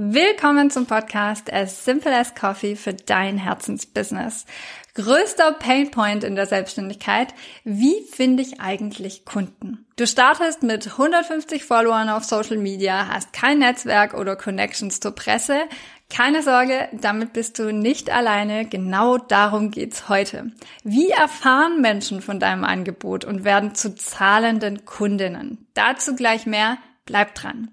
Willkommen zum Podcast As Simple as Coffee für dein Herzensbusiness. Größter Painpoint in der Selbstständigkeit. Wie finde ich eigentlich Kunden? Du startest mit 150 Followern auf Social Media, hast kein Netzwerk oder Connections zur Presse. Keine Sorge, damit bist du nicht alleine. Genau darum geht's heute. Wie erfahren Menschen von deinem Angebot und werden zu zahlenden Kundinnen? Dazu gleich mehr. Bleib dran.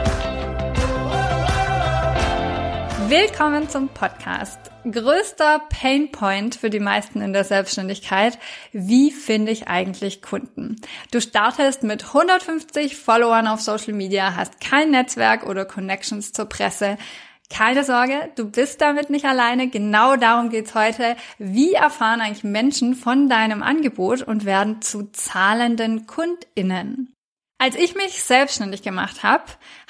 Willkommen zum Podcast. Größter Painpoint für die meisten in der Selbstständigkeit. Wie finde ich eigentlich Kunden? Du startest mit 150 Followern auf Social Media, hast kein Netzwerk oder Connections zur Presse. Keine Sorge, du bist damit nicht alleine. Genau darum geht's heute. Wie erfahren eigentlich Menschen von deinem Angebot und werden zu zahlenden KundInnen? Als ich mich selbstständig gemacht habe,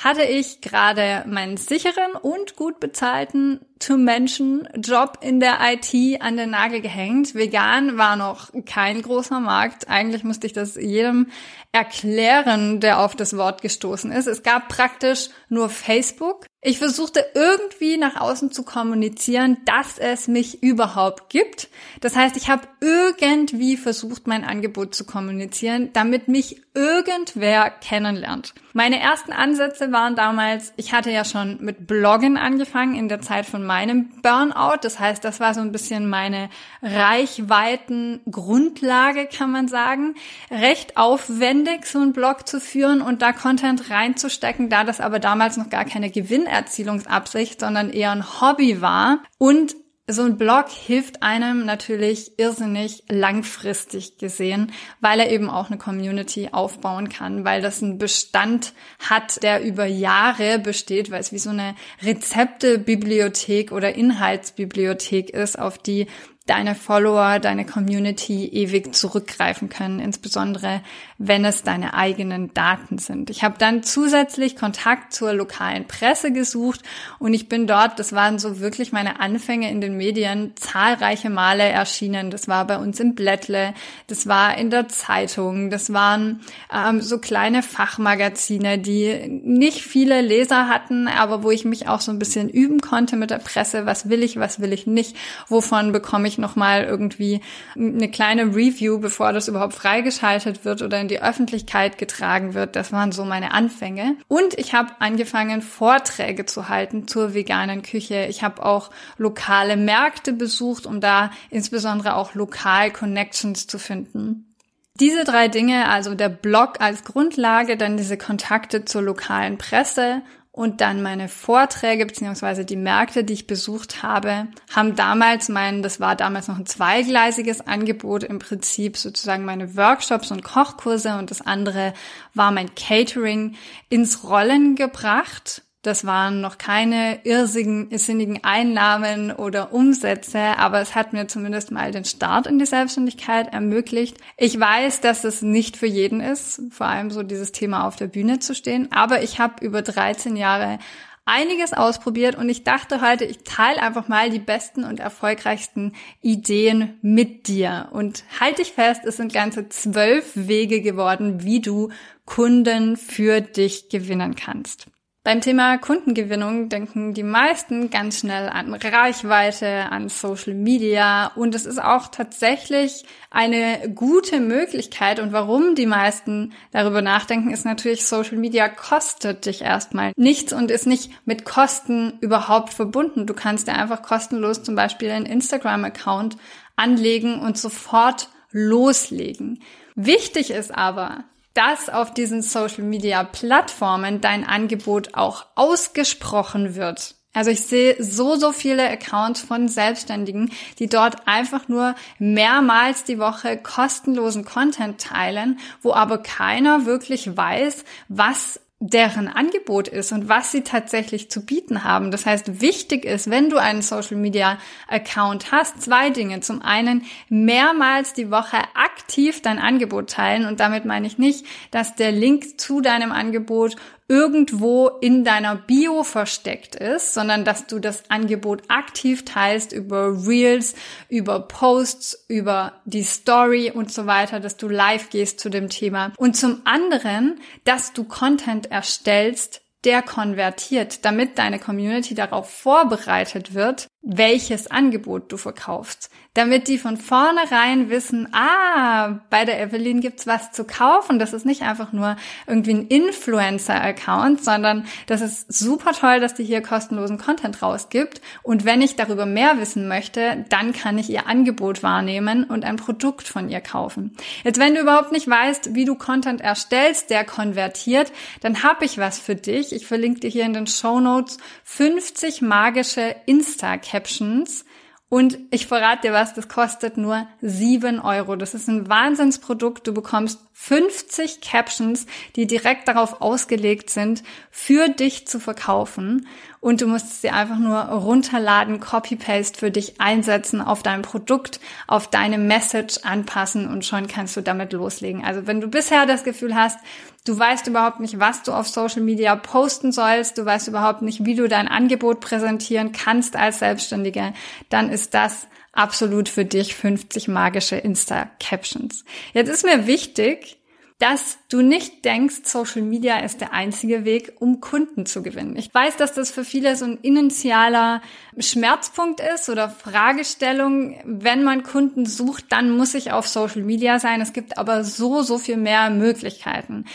hatte ich gerade meinen sicheren und gut bezahlten To-Menschen-Job in der IT an den Nagel gehängt. Vegan war noch kein großer Markt. Eigentlich musste ich das jedem erklären, der auf das Wort gestoßen ist. Es gab praktisch nur Facebook ich versuchte irgendwie nach außen zu kommunizieren, dass es mich überhaupt gibt. Das heißt, ich habe irgendwie versucht, mein Angebot zu kommunizieren, damit mich irgendwer kennenlernt. Meine ersten Ansätze waren damals, ich hatte ja schon mit Bloggen angefangen in der Zeit von meinem Burnout. Das heißt, das war so ein bisschen meine Reichweiten-Grundlage, kann man sagen. Recht aufwendig, so einen Blog zu führen und da Content reinzustecken, da das aber damals noch gar keine Gewinnerzielungsabsicht, sondern eher ein Hobby war. Und so ein Blog hilft einem natürlich irrsinnig langfristig gesehen, weil er eben auch eine Community aufbauen kann, weil das einen Bestand hat, der über Jahre besteht, weil es wie so eine Rezeptebibliothek oder Inhaltsbibliothek ist, auf die deine Follower, deine Community ewig zurückgreifen können, insbesondere wenn es deine eigenen Daten sind. Ich habe dann zusätzlich Kontakt zur lokalen Presse gesucht und ich bin dort, das waren so wirklich meine Anfänge in den Medien, zahlreiche Male erschienen. Das war bei uns im Blättle, das war in der Zeitung, das waren ähm, so kleine Fachmagazine, die nicht viele Leser hatten, aber wo ich mich auch so ein bisschen üben konnte mit der Presse, was will ich, was will ich nicht, wovon bekomme ich nochmal irgendwie eine kleine Review, bevor das überhaupt freigeschaltet wird oder in die Öffentlichkeit getragen wird. Das waren so meine Anfänge. Und ich habe angefangen, Vorträge zu halten zur veganen Küche. Ich habe auch lokale Märkte besucht, um da insbesondere auch lokal Connections zu finden. Diese drei Dinge, also der Blog als Grundlage, dann diese Kontakte zur lokalen Presse und dann meine Vorträge beziehungsweise die Märkte, die ich besucht habe, haben damals mein, das war damals noch ein zweigleisiges Angebot, im Prinzip sozusagen meine Workshops und Kochkurse und das andere war mein Catering ins Rollen gebracht. Das waren noch keine irrsinnigen Einnahmen oder Umsätze, aber es hat mir zumindest mal den Start in die Selbstständigkeit ermöglicht. Ich weiß, dass es nicht für jeden ist, vor allem so dieses Thema auf der Bühne zu stehen, aber ich habe über 13 Jahre einiges ausprobiert und ich dachte heute, ich teile einfach mal die besten und erfolgreichsten Ideen mit dir. Und halte dich fest, es sind ganze zwölf Wege geworden, wie du Kunden für dich gewinnen kannst. Beim Thema Kundengewinnung denken die meisten ganz schnell an Reichweite, an Social Media und es ist auch tatsächlich eine gute Möglichkeit und warum die meisten darüber nachdenken, ist natürlich Social Media kostet dich erstmal nichts und ist nicht mit Kosten überhaupt verbunden. Du kannst dir einfach kostenlos zum Beispiel einen Instagram-Account anlegen und sofort loslegen. Wichtig ist aber, dass auf diesen Social Media Plattformen dein Angebot auch ausgesprochen wird. Also ich sehe so, so viele Accounts von Selbstständigen, die dort einfach nur mehrmals die Woche kostenlosen Content teilen, wo aber keiner wirklich weiß, was deren Angebot ist und was sie tatsächlich zu bieten haben. Das heißt, wichtig ist, wenn du einen Social Media Account hast, zwei Dinge. Zum einen mehrmals die Woche aktiv dein Angebot teilen und damit meine ich nicht, dass der Link zu deinem Angebot irgendwo in deiner Bio versteckt ist, sondern dass du das Angebot aktiv teilst über Reels, über Posts, über die Story und so weiter, dass du live gehst zu dem Thema. Und zum anderen, dass du Content erstellst, der konvertiert, damit deine Community darauf vorbereitet wird, welches Angebot du verkaufst, damit die von vornherein wissen, ah, bei der Evelyn gibt's was zu kaufen. Das ist nicht einfach nur irgendwie ein Influencer-Account, sondern das ist super toll, dass die hier kostenlosen Content rausgibt. Und wenn ich darüber mehr wissen möchte, dann kann ich ihr Angebot wahrnehmen und ein Produkt von ihr kaufen. Jetzt, wenn du überhaupt nicht weißt, wie du Content erstellst, der konvertiert, dann habe ich was für dich. Ich verlinke dir hier in den Show Notes 50 magische Insta Captions. Und ich verrate dir was, das kostet nur sieben Euro. Das ist ein Wahnsinnsprodukt. Du bekommst 50 Captions, die direkt darauf ausgelegt sind, für dich zu verkaufen. Und du musst sie einfach nur runterladen, Copy-Paste für dich einsetzen, auf dein Produkt, auf deine Message anpassen und schon kannst du damit loslegen. Also wenn du bisher das Gefühl hast, du weißt überhaupt nicht, was du auf Social Media posten sollst, du weißt überhaupt nicht, wie du dein Angebot präsentieren kannst als Selbstständiger, dann ist das absolut für dich 50 magische Insta-Captions. Jetzt ist mir wichtig, dass du nicht denkst, Social Media ist der einzige Weg, um Kunden zu gewinnen. Ich weiß, dass das für viele so ein initialer Schmerzpunkt ist oder Fragestellung. Wenn man Kunden sucht, dann muss ich auf Social Media sein. Es gibt aber so, so viel mehr Möglichkeiten.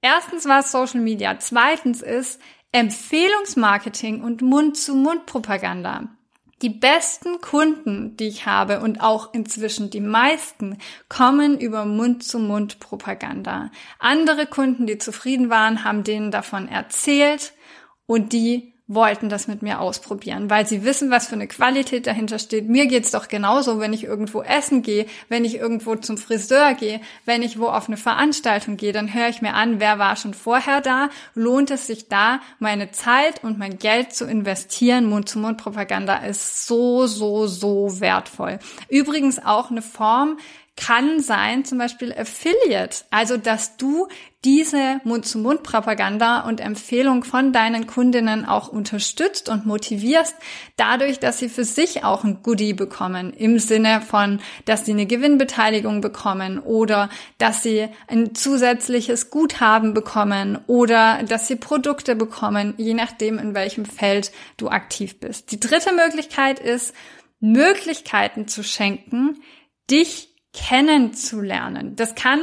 Erstens war es Social Media. Zweitens ist Empfehlungsmarketing und Mund-zu-Mund-Propaganda. Die besten Kunden, die ich habe und auch inzwischen die meisten, kommen über Mund-zu-Mund-Propaganda. Andere Kunden, die zufrieden waren, haben denen davon erzählt und die wollten das mit mir ausprobieren, weil sie wissen, was für eine Qualität dahinter steht. Mir geht's doch genauso, wenn ich irgendwo essen gehe, wenn ich irgendwo zum Friseur gehe, wenn ich wo auf eine Veranstaltung gehe, dann höre ich mir an, wer war schon vorher da, lohnt es sich da, meine Zeit und mein Geld zu investieren. Mund-zu-Mund-Propaganda ist so, so, so wertvoll. Übrigens auch eine Form, kann sein, zum Beispiel Affiliate. Also, dass du diese Mund-zu-Mund-Propaganda und Empfehlung von deinen Kundinnen auch unterstützt und motivierst, dadurch, dass sie für sich auch ein Goodie bekommen, im Sinne von, dass sie eine Gewinnbeteiligung bekommen oder dass sie ein zusätzliches Guthaben bekommen oder dass sie Produkte bekommen, je nachdem, in welchem Feld du aktiv bist. Die dritte Möglichkeit ist, Möglichkeiten zu schenken, dich kennenzulernen. Das kann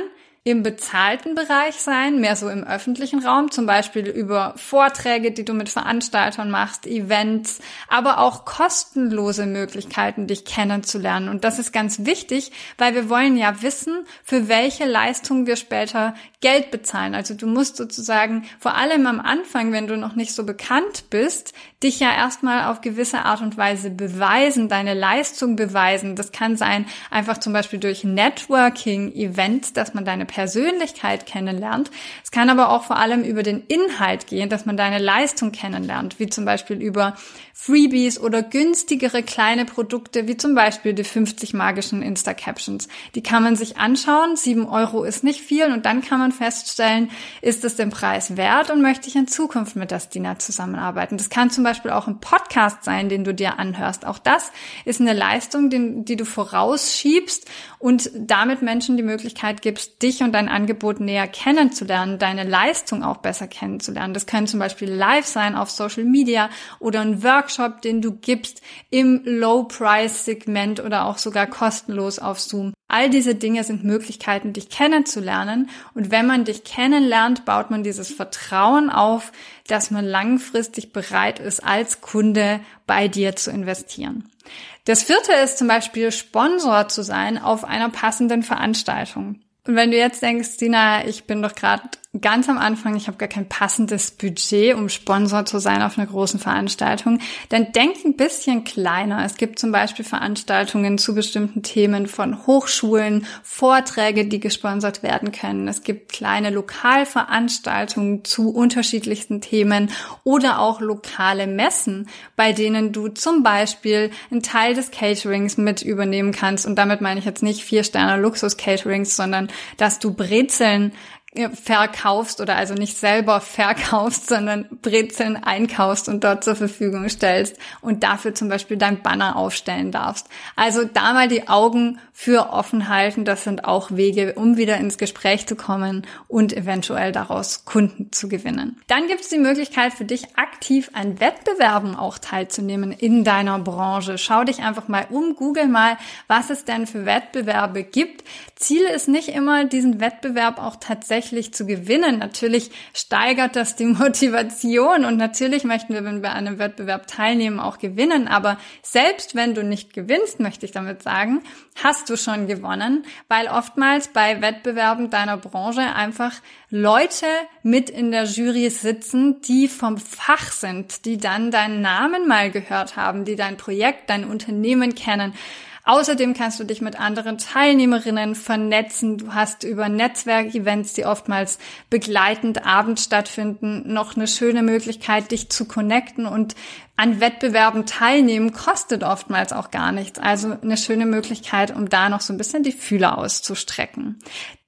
im bezahlten Bereich sein, mehr so im öffentlichen Raum, zum Beispiel über Vorträge, die du mit Veranstaltern machst, Events, aber auch kostenlose Möglichkeiten, dich kennenzulernen. Und das ist ganz wichtig, weil wir wollen ja wissen, für welche Leistung wir später Geld bezahlen. Also du musst sozusagen vor allem am Anfang, wenn du noch nicht so bekannt bist, dich ja erstmal auf gewisse Art und Weise beweisen, deine Leistung beweisen. Das kann sein einfach zum Beispiel durch Networking, Events, dass man deine Persönlichkeit kennenlernt. Es kann aber auch vor allem über den Inhalt gehen, dass man deine Leistung kennenlernt, wie zum Beispiel über Freebies oder günstigere kleine Produkte, wie zum Beispiel die 50 magischen Insta-Captions. Die kann man sich anschauen. 7 Euro ist nicht viel und dann kann man feststellen, ist es den Preis wert und möchte ich in Zukunft mit der Stina zusammenarbeiten. Das kann zum Beispiel auch ein Podcast sein, den du dir anhörst. Auch das ist eine Leistung, die, du vorausschiebst und damit Menschen die Möglichkeit gibst, dich und dein Angebot näher kennenzulernen, deine Leistung auch besser kennenzulernen. Das können zum Beispiel live sein auf Social Media oder ein Workshop, den du gibst im Low-Price-Segment oder auch sogar kostenlos auf Zoom. All diese Dinge sind Möglichkeiten, dich kennenzulernen. Und wenn man dich kennenlernt, baut man dieses Vertrauen auf, dass man langfristig bereit ist, als Kunde bei dir zu investieren. Das vierte ist zum Beispiel Sponsor zu sein auf einer passenden Veranstaltung. Und wenn du jetzt denkst, Dina, ich bin doch gerade ganz am Anfang, ich habe gar kein passendes Budget, um Sponsor zu sein auf einer großen Veranstaltung, dann denk ein bisschen kleiner. Es gibt zum Beispiel Veranstaltungen zu bestimmten Themen von Hochschulen, Vorträge, die gesponsert werden können. Es gibt kleine Lokalveranstaltungen zu unterschiedlichsten Themen oder auch lokale Messen, bei denen du zum Beispiel einen Teil des Caterings mit übernehmen kannst. Und damit meine ich jetzt nicht vier Sterne Luxus Caterings, sondern dass du Brezeln verkaufst oder also nicht selber verkaufst, sondern Brezeln einkaufst und dort zur Verfügung stellst und dafür zum Beispiel dein Banner aufstellen darfst. Also da mal die Augen für offen halten, das sind auch Wege, um wieder ins Gespräch zu kommen und eventuell daraus Kunden zu gewinnen. Dann gibt es die Möglichkeit für dich aktiv an Wettbewerben auch teilzunehmen in deiner Branche. Schau dich einfach mal um, google mal, was es denn für Wettbewerbe gibt. Ziel ist nicht immer, diesen Wettbewerb auch tatsächlich zu gewinnen. Natürlich steigert das die Motivation und natürlich möchten wir, wenn wir an einem Wettbewerb teilnehmen, auch gewinnen. Aber selbst wenn du nicht gewinnst, möchte ich damit sagen, hast du schon gewonnen, weil oftmals bei Wettbewerben deiner Branche einfach Leute mit in der Jury sitzen, die vom Fach sind, die dann deinen Namen mal gehört haben, die dein Projekt, dein Unternehmen kennen Außerdem kannst du dich mit anderen Teilnehmerinnen vernetzen. Du hast über Netzwerkevents, die oftmals begleitend abends stattfinden, noch eine schöne Möglichkeit, dich zu connecten und an Wettbewerben teilnehmen kostet oftmals auch gar nichts. Also eine schöne Möglichkeit, um da noch so ein bisschen die Fühler auszustrecken.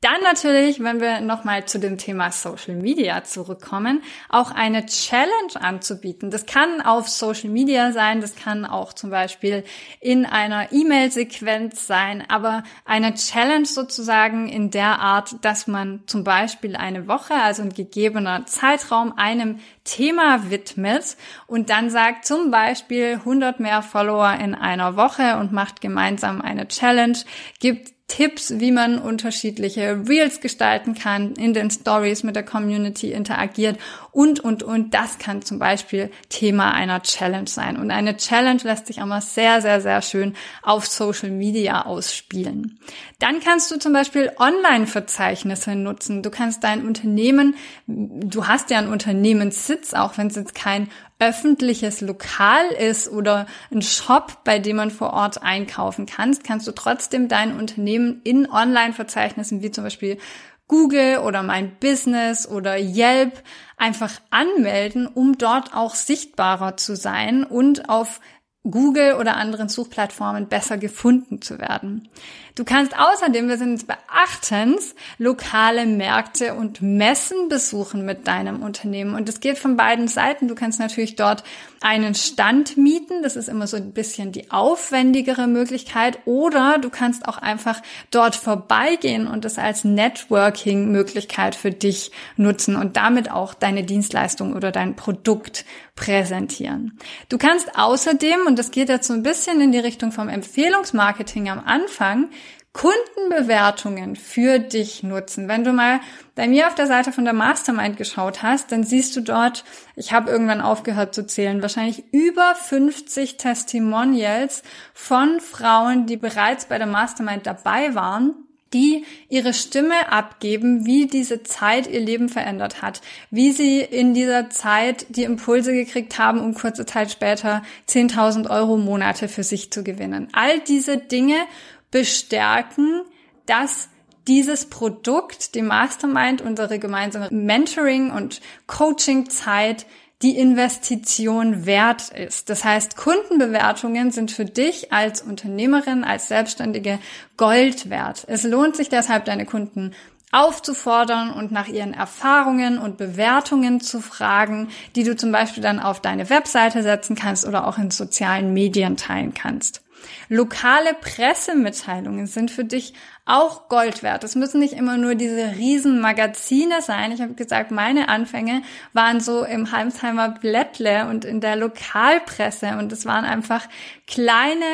Dann natürlich, wenn wir nochmal zu dem Thema Social Media zurückkommen, auch eine Challenge anzubieten. Das kann auf Social Media sein, das kann auch zum Beispiel in einer E-Mail-Sequenz sein, aber eine Challenge sozusagen in der Art, dass man zum Beispiel eine Woche, also ein gegebener Zeitraum, einem Thema widmet und dann sagt zum Beispiel 100 mehr Follower in einer Woche und macht gemeinsam eine Challenge, gibt Tipps, wie man unterschiedliche Reels gestalten kann, in den Stories mit der Community interagiert und, und, und. Das kann zum Beispiel Thema einer Challenge sein. Und eine Challenge lässt sich auch mal sehr, sehr, sehr schön auf Social Media ausspielen. Dann kannst du zum Beispiel Online-Verzeichnisse nutzen. Du kannst dein Unternehmen, du hast ja einen Unternehmenssitz, auch wenn es jetzt kein öffentliches Lokal ist oder ein Shop, bei dem man vor Ort einkaufen kannst, kannst du trotzdem dein Unternehmen in Online-Verzeichnissen wie zum Beispiel Google oder mein Business oder Yelp einfach anmelden, um dort auch sichtbarer zu sein und auf Google oder anderen Suchplattformen besser gefunden zu werden. Du kannst außerdem, wir sind bei achtens, lokale Märkte und Messen besuchen mit deinem Unternehmen. Und es geht von beiden Seiten. Du kannst natürlich dort einen Stand mieten. Das ist immer so ein bisschen die aufwendigere Möglichkeit. Oder du kannst auch einfach dort vorbeigehen und es als Networking-Möglichkeit für dich nutzen und damit auch deine Dienstleistung oder dein Produkt präsentieren. Du kannst außerdem, und das geht jetzt so ein bisschen in die Richtung vom Empfehlungsmarketing am Anfang, Kundenbewertungen für dich nutzen. Wenn du mal bei mir auf der Seite von der Mastermind geschaut hast, dann siehst du dort, ich habe irgendwann aufgehört zu zählen, wahrscheinlich über 50 Testimonials von Frauen, die bereits bei der Mastermind dabei waren die ihre Stimme abgeben, wie diese Zeit ihr Leben verändert hat, wie sie in dieser Zeit die Impulse gekriegt haben, um kurze Zeit später 10.000 Euro Monate für sich zu gewinnen. All diese Dinge bestärken, dass dieses Produkt, die Mastermind, unsere gemeinsame Mentoring- und Coaching-Zeit die Investition wert ist. Das heißt, Kundenbewertungen sind für dich als Unternehmerin, als Selbstständige Gold wert. Es lohnt sich deshalb, deine Kunden aufzufordern und nach ihren Erfahrungen und Bewertungen zu fragen, die du zum Beispiel dann auf deine Webseite setzen kannst oder auch in sozialen Medien teilen kannst. Lokale Pressemitteilungen sind für dich auch Gold wert. Es müssen nicht immer nur diese riesen Magazine sein. Ich habe gesagt, meine Anfänge waren so im Heimsheimer Blättle und in der Lokalpresse und es waren einfach kleine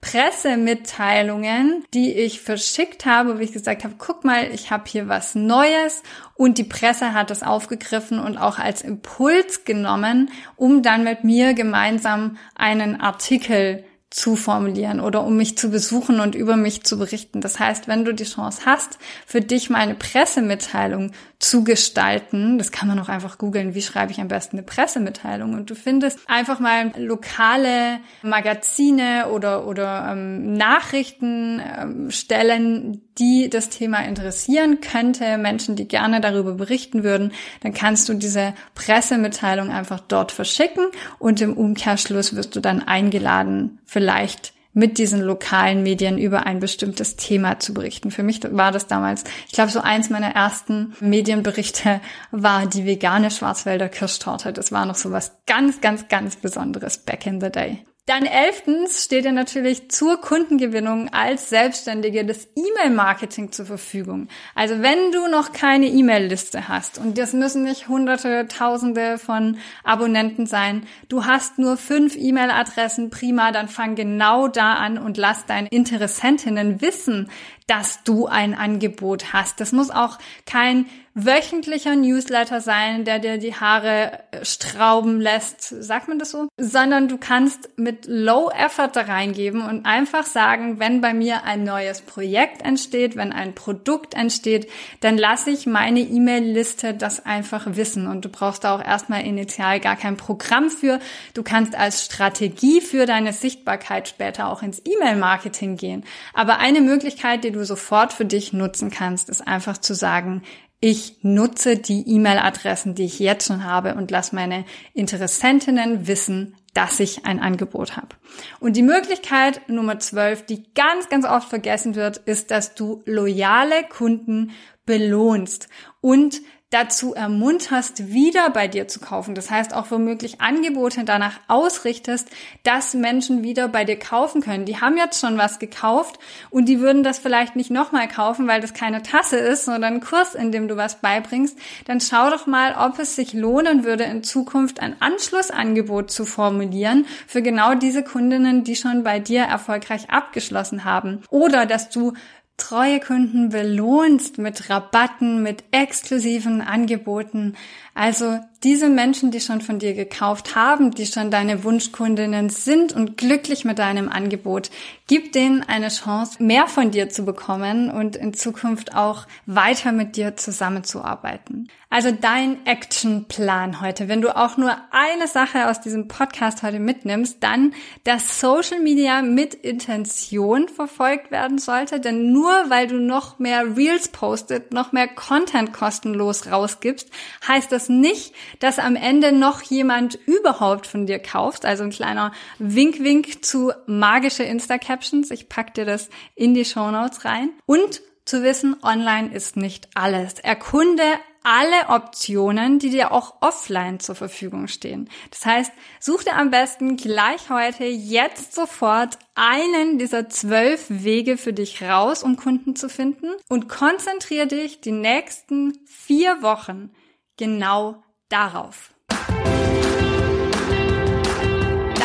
Pressemitteilungen, die ich verschickt habe, wo ich gesagt habe, guck mal, ich habe hier was Neues und die Presse hat das aufgegriffen und auch als Impuls genommen, um dann mit mir gemeinsam einen Artikel zu formulieren oder um mich zu besuchen und über mich zu berichten. Das heißt, wenn du die Chance hast, für dich mal eine Pressemitteilung zu gestalten, das kann man auch einfach googeln, wie schreibe ich am besten eine Pressemitteilung und du findest einfach mal lokale Magazine oder, oder ähm, Nachrichtenstellen, ähm, die das Thema interessieren könnte, Menschen, die gerne darüber berichten würden, dann kannst du diese Pressemitteilung einfach dort verschicken und im Umkehrschluss wirst du dann eingeladen, vielleicht mit diesen lokalen Medien über ein bestimmtes Thema zu berichten. Für mich war das damals, ich glaube, so eins meiner ersten Medienberichte war die vegane Schwarzwälder Kirschtorte. Das war noch so was ganz, ganz, ganz Besonderes back in the day. Dann elftens steht dir natürlich zur Kundengewinnung als Selbstständige das E-Mail-Marketing zur Verfügung. Also wenn du noch keine E-Mail-Liste hast, und das müssen nicht hunderte, tausende von Abonnenten sein, du hast nur fünf E-Mail-Adressen, prima, dann fang genau da an und lass deine Interessentinnen wissen, dass du ein Angebot hast. Das muss auch kein wöchentlicher Newsletter sein, der dir die Haare äh, strauben lässt, sagt man das so? Sondern du kannst mit Low Effort da reingeben und einfach sagen, wenn bei mir ein neues Projekt entsteht, wenn ein Produkt entsteht, dann lasse ich meine E-Mail-Liste das einfach wissen und du brauchst da auch erstmal initial gar kein Programm für. Du kannst als Strategie für deine Sichtbarkeit später auch ins E-Mail-Marketing gehen. Aber eine Möglichkeit, die du sofort für dich nutzen kannst, ist einfach zu sagen, ich nutze die E-Mail-Adressen, die ich jetzt schon habe und lasse meine Interessentinnen wissen, dass ich ein Angebot habe. Und die Möglichkeit Nummer 12, die ganz, ganz oft vergessen wird, ist, dass du loyale Kunden belohnst und dazu ermunterst, wieder bei dir zu kaufen. Das heißt auch womöglich Angebote danach ausrichtest, dass Menschen wieder bei dir kaufen können. Die haben jetzt schon was gekauft und die würden das vielleicht nicht nochmal kaufen, weil das keine Tasse ist, sondern ein Kurs, in dem du was beibringst. Dann schau doch mal, ob es sich lohnen würde, in Zukunft ein Anschlussangebot zu formulieren für genau diese Kundinnen, die schon bei dir erfolgreich abgeschlossen haben. Oder dass du treue Kunden belohnst mit Rabatten, mit exklusiven Angeboten. Also diese Menschen, die schon von dir gekauft haben, die schon deine Wunschkundinnen sind und glücklich mit deinem Angebot, gib denen eine Chance, mehr von dir zu bekommen und in Zukunft auch weiter mit dir zusammenzuarbeiten. Also dein Actionplan heute. Wenn du auch nur eine Sache aus diesem Podcast heute mitnimmst, dann, dass Social Media mit Intention verfolgt werden sollte, denn nur weil du noch mehr Reels postet, noch mehr Content kostenlos rausgibst, heißt das nicht, dass am Ende noch jemand überhaupt von dir kauft. Also ein kleiner Wink-Wink zu magische Insta-Captions. Ich pack dir das in die Show Notes rein. Und zu wissen, online ist nicht alles. Erkunde alle Optionen, die dir auch offline zur Verfügung stehen. Das heißt, such dir am besten gleich heute, jetzt sofort einen dieser zwölf Wege für dich raus, um Kunden zu finden und konzentriere dich die nächsten vier Wochen genau darauf.